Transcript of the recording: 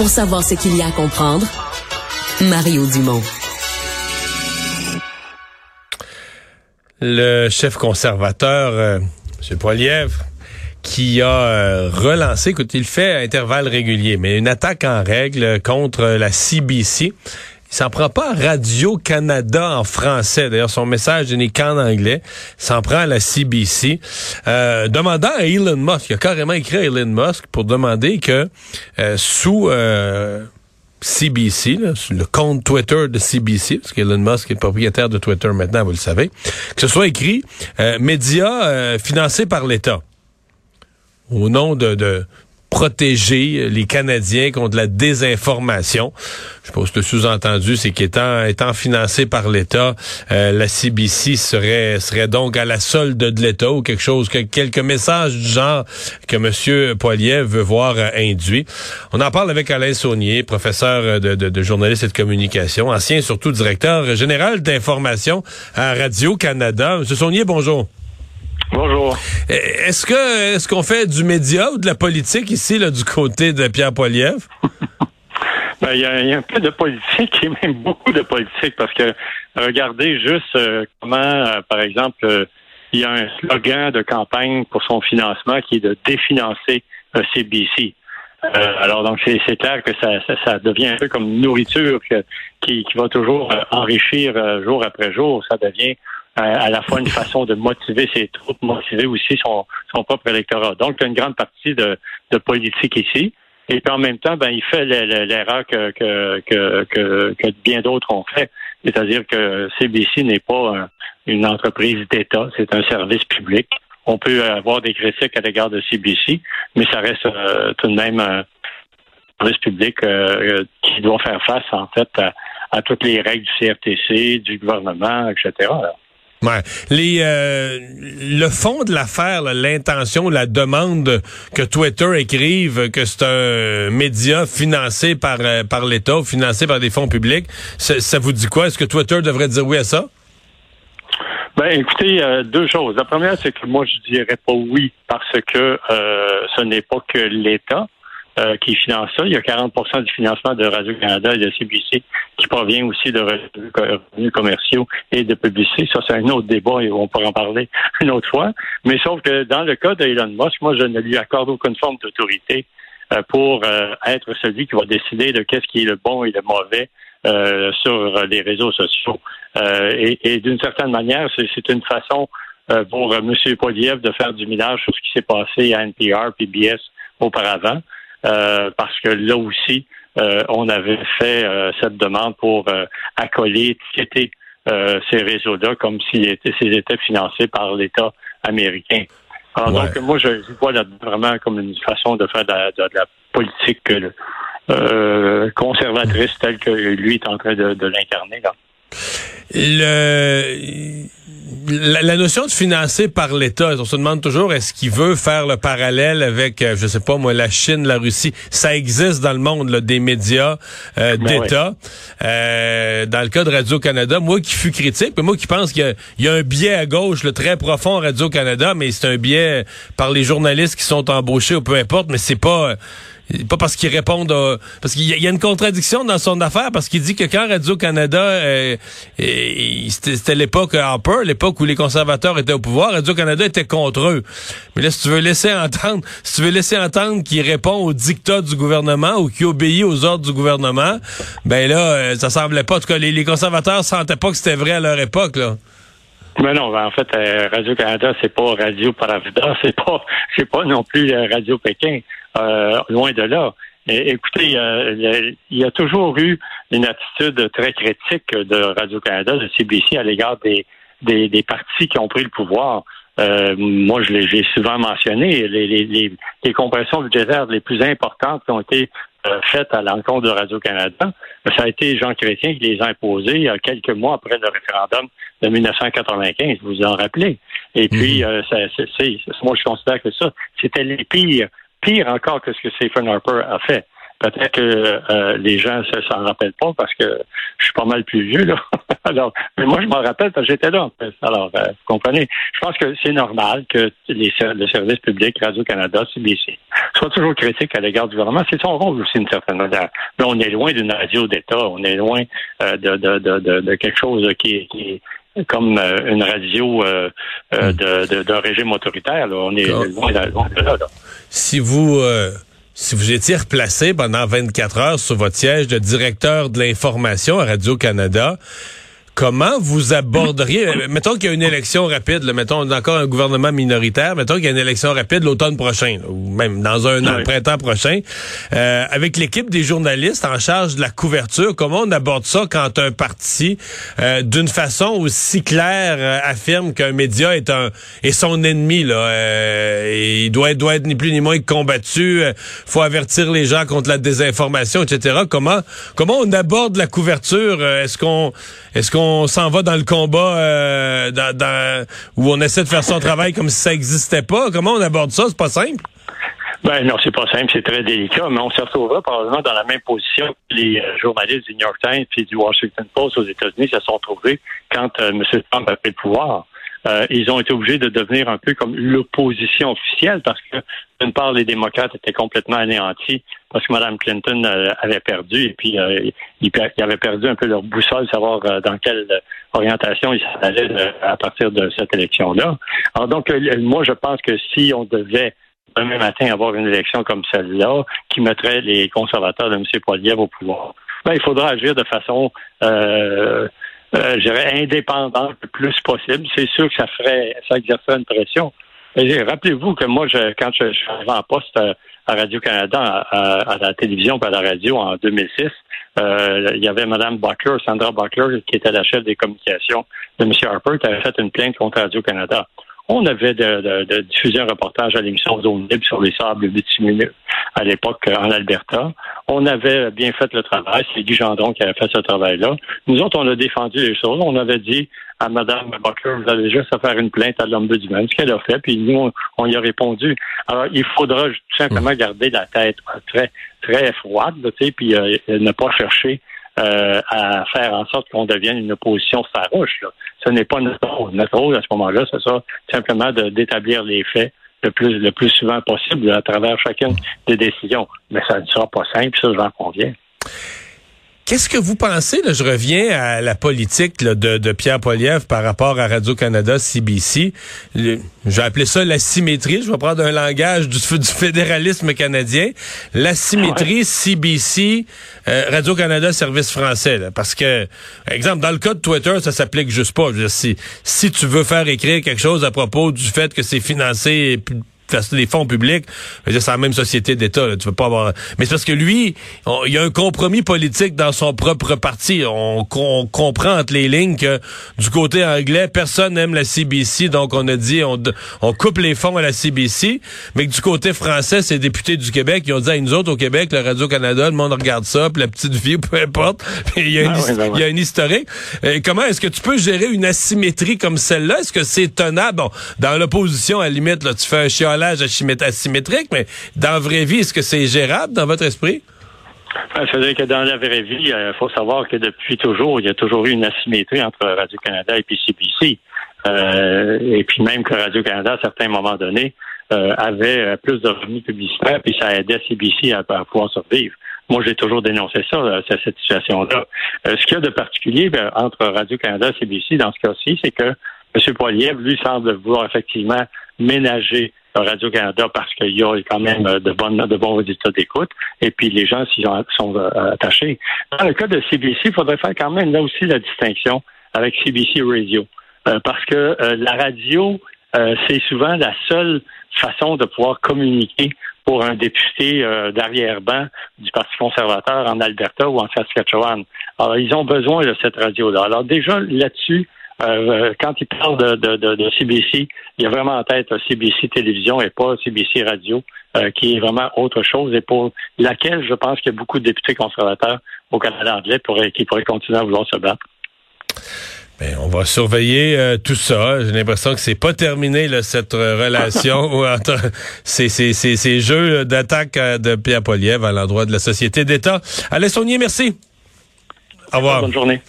Pour savoir ce qu'il y a à comprendre, Mario Dumont. Le chef conservateur, euh, M. Poilievre, qui a euh, relancé, écoute, il fait à intervalles réguliers, mais une attaque en règle contre la CBC. Il s'en prend pas à Radio-Canada en français. D'ailleurs, son message n'est qu'en anglais. Il s'en prend à la CBC. Euh, demandant à Elon Musk, il a carrément écrit à Elon Musk pour demander que euh, sous euh, CBC, le compte Twitter de CBC, parce qu'Elon Musk est propriétaire de Twitter maintenant, vous le savez, que ce soit écrit euh, médias financés par l'État au nom de, de, protéger les Canadiens contre la désinformation. Je pense que le sous-entendu, c'est qu'étant étant financé par l'État, euh, la CBC serait serait donc à la solde de l'État ou quelque chose, que, quelques messages du genre que M. Poilier veut voir euh, induit. On en parle avec Alain Saunier, professeur de, de, de journaliste et de communication, ancien surtout directeur général d'information à Radio-Canada. M. Saunier, bonjour. Bonjour. Eh, est-ce que est-ce qu'on fait du média ou de la politique ici, là, du côté de Pierre Poilievre? Ben, il y, a, un peu de politique et même beaucoup de politique parce que regardez juste euh, comment, euh, par exemple, euh, il y a un slogan de campagne pour son financement qui est de définancer CBC. alors donc c'est clair que ça, ça, devient un peu comme une nourriture qui, qui va toujours enrichir jour après jour. Ça devient à la fois une façon de motiver ses troupes, motiver aussi son, son propre électorat. Donc, il y a une grande partie de, de politique ici. Et puis en même temps, ben, il fait l'erreur que, que, que, que, bien d'autres ont fait. C'est-à-dire que CBC n'est pas une entreprise d'État, c'est un service public. On peut avoir des critiques à l'égard de CBC, mais ça reste euh, tout de même un service public euh, qui doit faire face, en fait, à, toutes les règles du CRTC, du gouvernement, etc. Les, euh, le fond de l'affaire, l'intention, la demande que Twitter écrive que c'est un média financé par, euh, par l'État financé par des fonds publics, ça, vous dit quoi? Est-ce que Twitter devrait dire oui à ça? Ben, écoutez, euh, deux choses. La première, c'est que moi, je dirais pas oui parce que ce n'est pas que l'État. Euh, qui finance ça. Il y a 40% du financement de Radio-Canada et de CBC qui provient aussi de revenus commerciaux et de publicité. Ça, c'est un autre débat et on pourra en parler une autre fois. Mais sauf que dans le cas d'Elon Musk, moi, je ne lui accorde aucune forme d'autorité euh, pour euh, être celui qui va décider de qu'est-ce qui est le bon et le mauvais sur les réseaux sociaux. et, et d'une certaine manière, c'est une façon pour M. Poliev de faire du minage sur ce qui s'est passé à NPR, PBS auparavant. Euh, parce que là aussi, euh, on avait fait euh, cette demande pour accoler, étiqueter ces réseaux-là comme s'ils étaient, étaient financés par l'État américain. Alors, Donc, moi, je vois là vraiment comme une façon de faire de la, politique conservatrice telle que lui est en train de, de l'incarner. Le la, notion de financer par l'État, on se demande toujours est-ce qu'il veut faire le parallèle avec, euh, je sais pas moi, la Chine, la Russie? Ça existe dans le monde là, des médias euh, ben d'État. Euh, dans le cas de Radio Canada, moi qui fus critique, moi qui pense qu'il y, a un biais à gauche, le très profond Radio Canada, mais c'est un biais par les journalistes qui sont embauchés ou peu importe, mais c'est pas pas parce qu'ils répondent parce qu'il y, a une contradiction dans son affaire parce qu'il dit que quand Radio Canada euh, c'était l'époque Harper, l'époque où les conservateurs étaient au pouvoir, Radio Canada était contre eux. Mais là si tu veux laisser entendre, si tu veux laisser entendre qu'il répond aux dictats du gouvernement ou qu'il obéit aux ordres du gouvernement, ben là euh, ça semblait pas en tout cas les, les conservateurs sentaient pas que c'était vrai à leur époque là. Mais non, ben, en fait, euh, Radio Canada, c'est pas Radio Paravida, c'est pas, c'est pas non plus Radio Pékin. Euh, loin de là. écoutez, il y a toujours eu une attitude très critique de Radio-Canada, de CBC à l'égard des, des, des, partis qui ont pris le pouvoir. Euh, moi, je l'ai souvent mentionné, les, les, les, compressions budgétaires les plus importantes qui ont été euh, faites à l'encontre de Radio-Canada, ça a été Jean Chrétien qui les a imposées euh, quelques mois après le référendum de 1995, vous vous en rappelez. Et puis, mhm. moi, je considère que ça, c'était les pires pire encore que ce que Stephen Harper a fait. Peut-être que les gens ne s'en rappellent pas parce que je suis pas mal plus vieux, là. Alors, mais moi, je m'en rappelle parce que j'étais là, en fait. Alors, vous comprenez, je pense que c'est normal que les, le service public, Radio-Canada, CBC, soit toujours critique à l'égard du gouvernement. C'est son rôle aussi, d'une certaine manière. Mais on est loin d'une radio d'État. On est loin de, de, de, de, quelque chose qui est comme euh, une radio euh, euh, hmm. d'un régime autoritaire. On est loin, de là. Si vous si vous étiez replacé pendant 24 heures sur votre siège de directeur de l'information à Radio-Canada, Comment vous aborderiez, euh, mettons qu'il y a une élection rapide, là, mettons encore un gouvernement minoritaire, mettons qu'il y a une élection rapide l'automne prochain, ou même dans un an, printemps prochain, euh, avec l'équipe des journalistes en charge de la couverture, comment on aborde ça quand un parti, euh, d'une façon aussi claire, affirme qu'un média est un est son ennemi là, et il doit être, doit être ni plus ni moins combattu, faut avertir les gens contre la désinformation, etc. Comment comment on aborde la couverture Est-ce qu'on est-ce qu'on on s'en va dans le combat euh, où on essaie de faire son travail comme si ça n'existait pas? Comment on aborde ça? C'est pas simple? Ben non, c'est pas simple, c'est très délicat, mais on se retrouvera probablement dans la même position que les euh, journalistes du New York Times et du Washington Post aux États-Unis se sont trouvés quand euh, M. Trump a pris le pouvoir. Euh, ils ont été obligés de devenir un peu comme l'opposition officielle parce que d'une part, les démocrates étaient complètement anéantis parce que Mme Clinton euh, avait perdu et puis euh, ils, avaient perdu un peu leur boussole, savoir dans quelle orientation ils allaient à partir de cette élection-là. Alors donc, moi, je pense que si on devait demain matin avoir une élection comme celle-là, qui mettrait les conservateurs de M. Poilievre au pouvoir, ben, il faudra agir de façon euh, euh, je dirais, indépendante le plus possible. C'est sûr que ça ferait, ça exercerait une pression. Rappelez-vous que moi, je, quand je, suis arrivé en poste à, Radio-Canada, à, la télévision et à la radio en 2006, euh, il y avait Mme Buckler, Sandra Buckler, qui était la chef des communications de M. Harper, qui avait fait une plainte contre Radio-Canada. On avait de, diffusé un reportage à l'émission Zone Libre sur les sables bitumineux à l'époque en Alberta. On avait bien fait le travail. C'est Guy Gendron qui avait fait ce travail-là. Nous autres, on a défendu les choses. On avait dit à Mme Buckler, vous avez juste à faire une plainte à l'ombudsman, ce qu'elle a fait, puis nous, on, y a répondu. Alors, il faudra tout simplement garder la tête très, très froide, tu sais, puis euh, ne pas chercher euh, à faire en sorte qu'on devienne une opposition farouche. Ce n'est pas notre rôle. Notre rôle à ce moment-là, c'est ça, simplement d'établir les faits le plus, le plus souvent possible à travers chacune des décisions. Mais ça ne sera pas simple, ça, j'en conviens. Qu'est-ce que vous pensez, là, je reviens à la politique de, de, Pierre Poliev par rapport à Radio-Canada, CBC. J'ai appelé ça la symétrie. Je vais prendre un langage du, du fédéralisme canadien. La symétrie CBC, euh, Radio-Canada, service français. parce que, exemple, dans le cas de Twitter, ça s'applique juste pas. si, si tu veux faire écrire quelque chose à propos du fait que c'est financé des fonds publics, c'est la même société d'État. Tu veux pas avoir. Mais c'est parce que lui, il y a un compromis politique dans son propre parti. On, comprend entre les lignes que du côté anglais, personne n'aime la CBC, donc on a dit on, on coupe les fonds à la CBC. Mais que du côté français, c'est députés du Québec qui ont dit à nous autres au Québec, le Radio Canada, le monde regarde ça, puis la petite vie, peu importe. il y a, une, ah ben il y a une historique. Et comment est-ce que tu peux gérer une asymétrie comme celle-là? Est-ce que c'est tenable? Bon, dans l'opposition, à la limite, là, tu fais un chialage asymétrique, mais dans la vraie vie, est-ce que c'est gérable dans votre esprit? C'est-à-dire que dans la vraie vie, il euh, faut savoir que depuis toujours, il y a toujours eu une asymétrie entre Radio-Canada et CBC. Euh, et puis même que Radio-Canada, à certains moments donnés, euh, avait plus de revenus publicitaires, puis ça aidait CBC à, pouvoir survivre. Moi, j'ai toujours dénoncé ça, cette situation-là. ce qu'il y a de particulier ben, entre Radio-Canada et CBC dans ce cas-ci, c'est que M. Poiliev, lui, semble vouloir effectivement ménager Radio-Canada parce qu'il y a quand même euh, de, bonnes, de bons résultats d'écoute et puis les gens s'y sont euh, attachés. Dans le cas de CBC, il faudrait faire quand même là aussi la distinction avec CBC Radio euh, parce que la radio, c'est souvent la seule façon de pouvoir communiquer pour un député d'arrière-ban du Parti conservateur en Alberta ou en Saskatchewan. Alors, ils ont besoin de cette radio-là. Alors, déjà, là-dessus, euh, quand il parle de, de, de, CBC, il y a vraiment en tête CBC Télévision et pas CBC Radio, euh, qui est vraiment autre chose et pour laquelle je pense qu'il y a beaucoup de députés conservateurs au Canada anglais qui pourraient continuer à vouloir se battre. Ben, on va surveiller euh, tout ça. J'ai l'impression que c'est pas terminé là, cette relation entre ces, ces, ces, ces jeux d'attaque de Pierre Poliev à l'endroit de la société d'État. Alain Saunier, merci. Au revoir. Bonne journée.